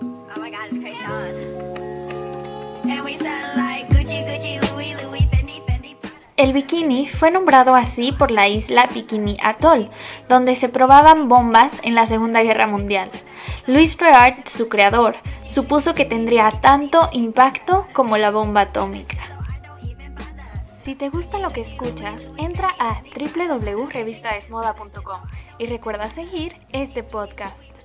Oh my god, Gucci, Gucci, Louis, Louis, El bikini fue nombrado así por la isla Bikini Atoll, donde se probaban bombas en la Segunda Guerra Mundial. Louis Reard, su creador, supuso que tendría tanto impacto como la bomba atómica. Si te gusta lo que escuchas, entra a www.revistadesmoda.com y recuerda seguir este podcast.